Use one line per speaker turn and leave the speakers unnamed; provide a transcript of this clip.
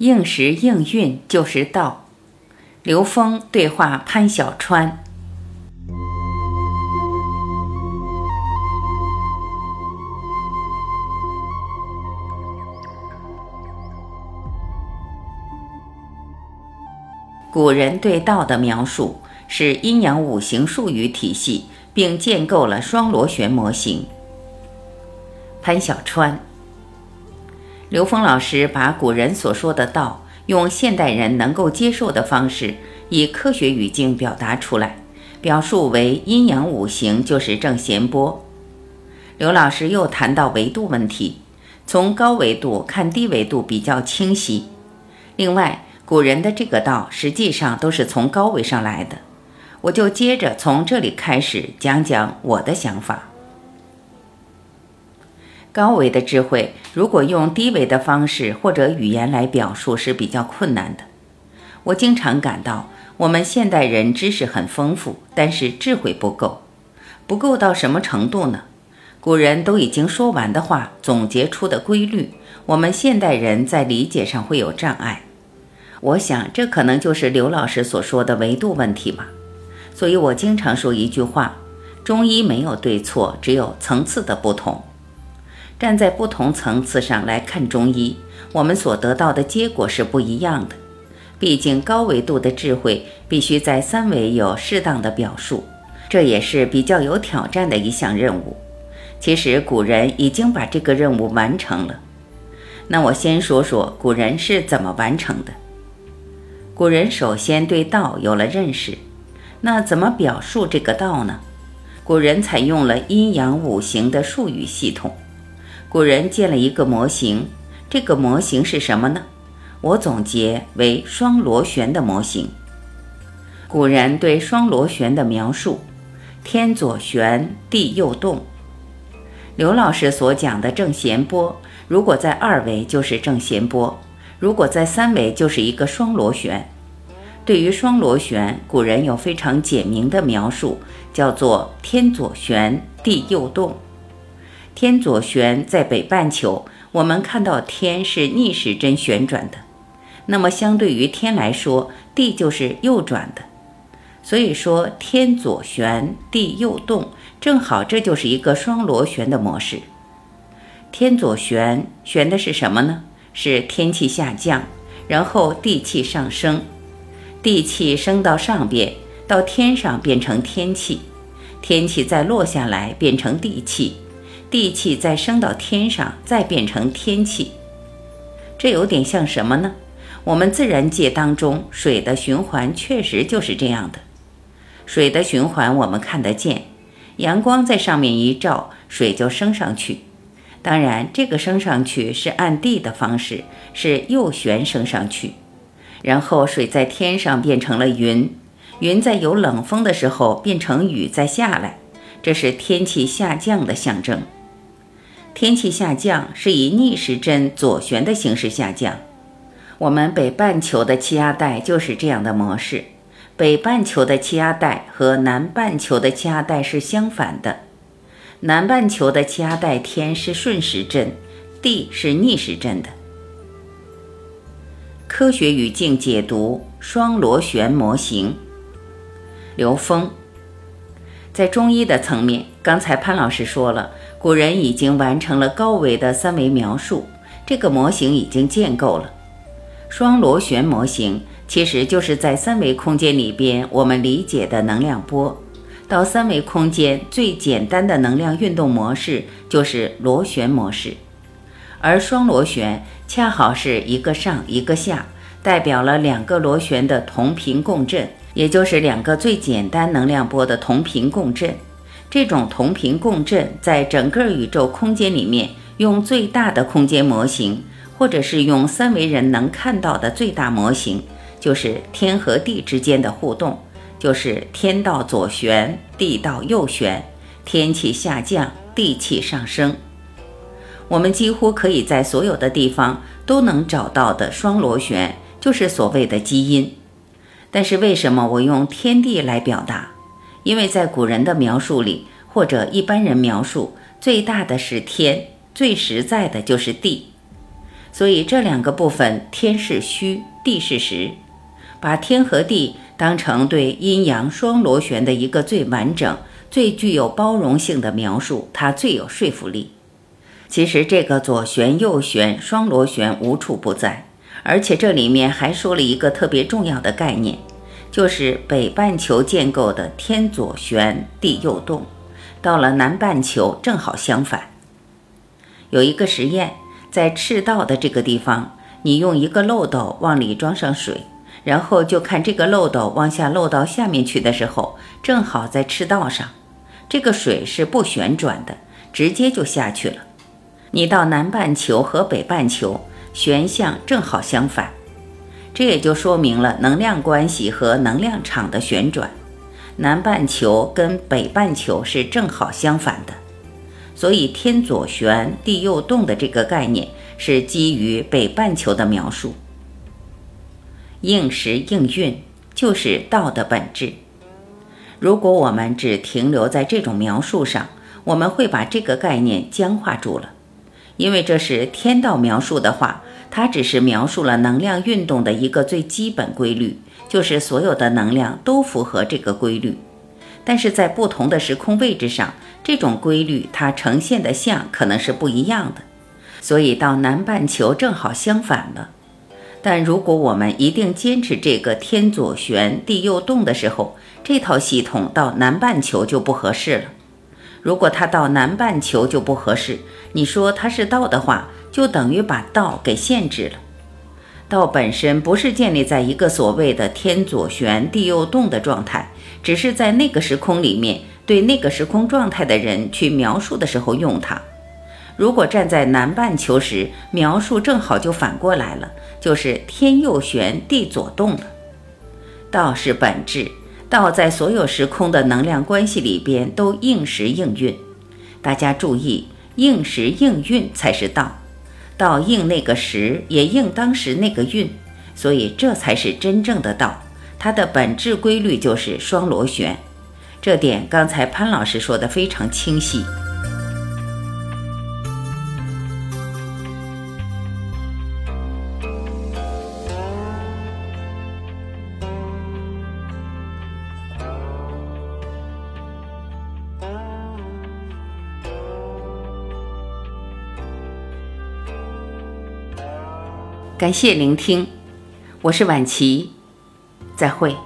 应时应运就是道。刘峰对话潘小川。古人对道的描述是阴阳五行术语体系，并建构了双螺旋模型。潘小川。刘峰老师把古人所说的道，用现代人能够接受的方式，以科学语境表达出来，表述为阴阳五行就是正弦波。刘老师又谈到维度问题，从高维度看低维度比较清晰。另外，古人的这个道实际上都是从高维上来的，我就接着从这里开始讲讲我的想法。高维的智慧，如果用低维的方式或者语言来表述是比较困难的。我经常感到，我们现代人知识很丰富，但是智慧不够。不够到什么程度呢？古人都已经说完的话，总结出的规律，我们现代人在理解上会有障碍。我想，这可能就是刘老师所说的维度问题吧。所以我经常说一句话：中医没有对错，只有层次的不同。站在不同层次上来看中医，我们所得到的结果是不一样的。毕竟高维度的智慧必须在三维有适当的表述，这也是比较有挑战的一项任务。其实古人已经把这个任务完成了。那我先说说古人是怎么完成的。古人首先对道有了认识，那怎么表述这个道呢？古人采用了阴阳五行的术语系统。古人建了一个模型，这个模型是什么呢？我总结为双螺旋的模型。古人对双螺旋的描述：天左旋，地右动。刘老师所讲的正弦波，如果在二维就是正弦波，如果在三维就是一个双螺旋。对于双螺旋，古人有非常简明的描述，叫做天左旋，地右动。天左旋在北半球，我们看到天是逆时针旋转的，那么相对于天来说，地就是右转的。所以说天左旋，地右动，正好这就是一个双螺旋的模式。天左旋，旋的是什么呢？是天气下降，然后地气上升，地气升到上边，到天上变成天气，天气再落下来变成地气。地气再升到天上，再变成天气，这有点像什么呢？我们自然界当中水的循环确实就是这样的。水的循环我们看得见，阳光在上面一照，水就升上去。当然，这个升上去是按地的方式，是右旋升上去。然后水在天上变成了云，云在有冷风的时候变成雨再下来，这是天气下降的象征。天气下降是以逆时针左旋的形式下降。我们北半球的气压带就是这样的模式。北半球的气压带和南半球的气压带是相反的。南半球的气压带天是顺时针，地是逆时针的。科学语境解读双螺旋模型。刘峰，在中医的层面，刚才潘老师说了。古人已经完成了高维的三维描述，这个模型已经建构了。双螺旋模型其实就是在三维空间里边我们理解的能量波，到三维空间最简单的能量运动模式就是螺旋模式，而双螺旋恰好是一个上一个下，代表了两个螺旋的同频共振，也就是两个最简单能量波的同频共振。这种同频共振，在整个宇宙空间里面，用最大的空间模型，或者是用三维人能看到的最大模型，就是天和地之间的互动，就是天道左旋，地道右旋，天气下降，地气上升。我们几乎可以在所有的地方都能找到的双螺旋，就是所谓的基因。但是为什么我用天地来表达？因为在古人的描述里，或者一般人描述，最大的是天，最实在的就是地。所以这两个部分，天是虚，地是实，把天和地当成对阴阳双螺旋的一个最完整、最具有包容性的描述，它最有说服力。其实这个左旋右旋双螺旋无处不在，而且这里面还说了一个特别重要的概念，就是北半球建构的天左旋地右动，到了南半球正好相反。有一个实验，在赤道的这个地方，你用一个漏斗往里装上水，然后就看这个漏斗往下漏到下面去的时候，正好在赤道上，这个水是不旋转的，直接就下去了。你到南半球和北半球旋向正好相反，这也就说明了能量关系和能量场的旋转。南半球跟北半球是正好相反的，所以天左旋地右动的这个概念是基于北半球的描述。应时应运就是道的本质。如果我们只停留在这种描述上，我们会把这个概念僵化住了。因为这是天道描述的话，它只是描述了能量运动的一个最基本规律，就是所有的能量都符合这个规律。但是在不同的时空位置上，这种规律它呈现的像可能是不一样的。所以到南半球正好相反了。但如果我们一定坚持这个天左旋地右动的时候，这套系统到南半球就不合适了。如果它到南半球就不合适，你说它是道的话，就等于把道给限制了。道本身不是建立在一个所谓的天左旋地右动的状态，只是在那个时空里面对那个时空状态的人去描述的时候用它。如果站在南半球时描述，正好就反过来了，就是天右旋地左动了。道是本质。道在所有时空的能量关系里边都应时应运，大家注意，应时应运才是道，道应那个时也应当时那个运，所以这才是真正的道。它的本质规律就是双螺旋，这点刚才潘老师说的非常清晰。感谢聆听，我是晚琪，再会。